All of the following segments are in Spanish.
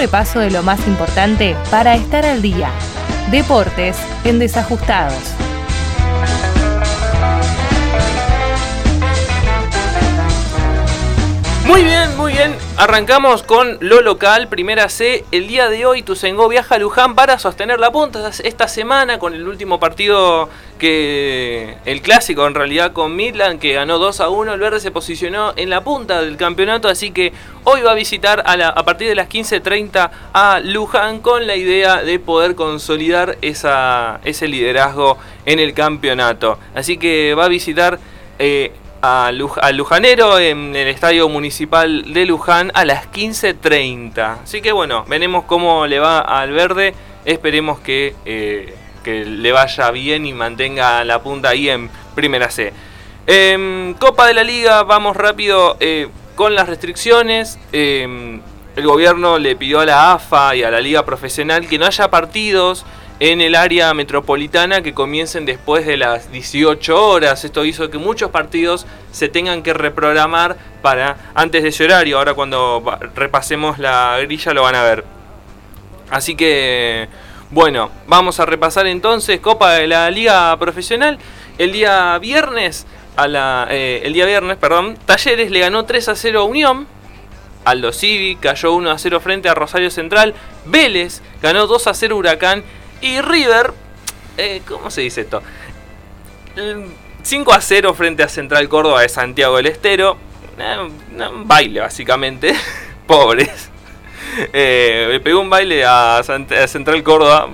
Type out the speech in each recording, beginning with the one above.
repaso de lo más importante para estar al día. Deportes en desajustados. Muy bien, muy bien. Arrancamos con lo local, primera C. El día de hoy Tusengo viaja a Luján para sostener la punta esta semana con el último partido que el clásico en realidad con Midland que ganó 2 a 1. El verde se posicionó en la punta del campeonato, así que hoy va a visitar a, a partir de las 15.30 a Luján con la idea de poder consolidar esa, ese liderazgo en el campeonato. Así que va a visitar... Eh, al Lujanero en el Estadio Municipal de Luján a las 15.30. Así que bueno, veremos cómo le va al verde. Esperemos que, eh, que le vaya bien y mantenga la punta ahí en Primera C. Em, Copa de la Liga, vamos rápido eh, con las restricciones. Em, el gobierno le pidió a la AFA y a la Liga Profesional que no haya partidos en el área metropolitana que comiencen después de las 18 horas. Esto hizo que muchos partidos se tengan que reprogramar para antes de ese horario. Ahora cuando repasemos la grilla lo van a ver. Así que, bueno, vamos a repasar entonces Copa de la Liga Profesional. El día viernes, a la, eh, viernes, perdón, Talleres le ganó 3 a 0 a Unión. Aldo Civi cayó 1 a 0 frente a Rosario Central. Vélez ganó 2 a 0 Huracán y River, eh, ¿cómo se dice esto? 5 a 0 frente a Central Córdoba de Santiago del Estero. Eh, un baile, básicamente. Pobres. Eh, le pegó un baile a, Central Córdoba,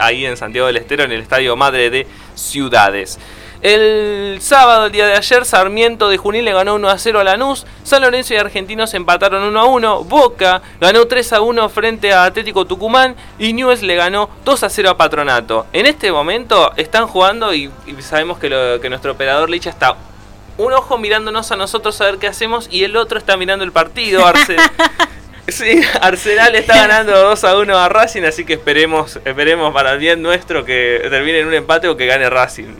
ahí en Santiago del Estero, en el Estadio Madre de Ciudades. El sábado, el día de ayer, Sarmiento de Junín le ganó 1 a 0 a Lanús. San Lorenzo y Argentinos empataron 1 a 1. Boca ganó 3 a 1 frente a Atlético Tucumán. Y Newell's le ganó 2 a 0 a Patronato. En este momento están jugando y, sabemos que, nuestro operador Licha está un ojo mirándonos a nosotros a ver qué hacemos y el otro está mirando el partido. Sí, Arsenal está ganando 2 a 1 a Racing, así que esperemos, esperemos para el bien nuestro que termine en un empate o que gane Racing.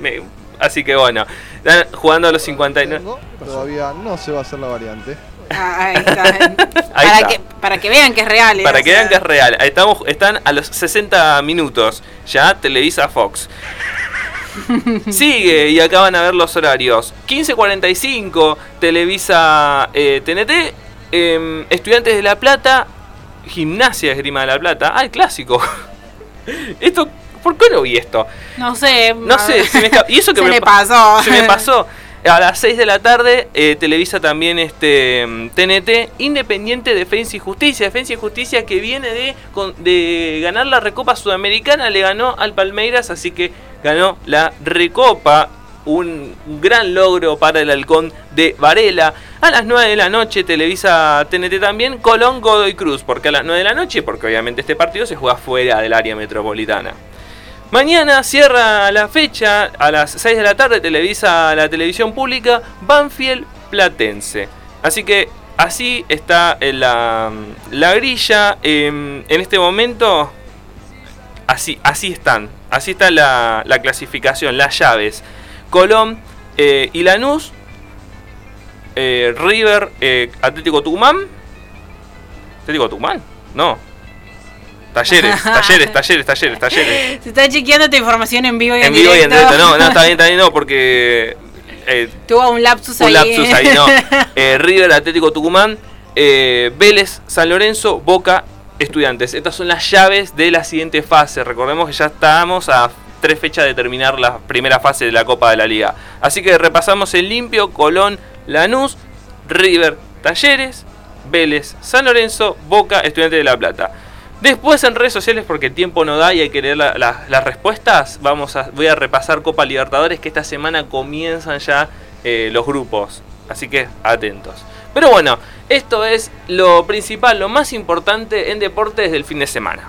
Así que bueno, están jugando a los 59. Todavía no se va a hacer la variante. Ah, ahí está. para, Que, para que vean que es real. ¿eh? Para que vean que es real. Estamos, están a los 60 minutos. Ya Televisa Fox. Sigue y acaban a ver los horarios. 15.45 Televisa TNT. Eh, em, Estudiantes de La Plata. Gimnasia Esgrima de La Plata. Ah, el clásico. Esto ¿Por qué no vi esto? No sé. No sé, se me Y eso que se me pasó. Se me pasó. A las 6 de la tarde eh, televisa también este TNT Independiente Defensa y Justicia. Defensa y Justicia que viene de, de ganar la Recopa Sudamericana, le ganó al Palmeiras, así que ganó la Recopa. Un gran logro para el halcón de Varela. A las 9 de la noche televisa TNT también Colón Godoy Cruz. porque a las 9 de la noche? Porque obviamente este partido se juega fuera del área metropolitana. Mañana cierra la fecha a las 6 de la tarde, televisa la televisión pública, Banfield Platense. Así que así está la, la grilla. Em, en este momento, así, así están. Así está la, clasificación, las llaves. Colón eh, y Lanús, eh, River, eh, Atlético Tucumán. ¿Atlético Tucumán? No, Talleres, talleres, talleres, talleres, talleres. Se está chequeando tu información en vivo y en, en vivo y en directo. No, no, está bien, está bien, no, porque. Eh, Tuvo un lapsus ahí. Un lapsus ahí, no. Eh, River, Atlético Tucumán, eh, Vélez, San Lorenzo, Boca, Estudiantes. Estas son las llaves de la siguiente fase. Recordemos que ya estamos a tres fechas de terminar la primera fase de la Copa de la Liga. Así que repasamos el limpio: Colón, Lanús, River, Talleres, Vélez, San Lorenzo, Boca, Estudiantes de La Plata. Después en redes sociales, porque el tiempo no da y hay que leer las respuestas, vamos a, voy a repasar Copa Libertadores, que esta semana comienzan ya eh, los grupos. Así que atentos. Pero bueno, esto es lo principal, lo más importante en deportes del fin de semana.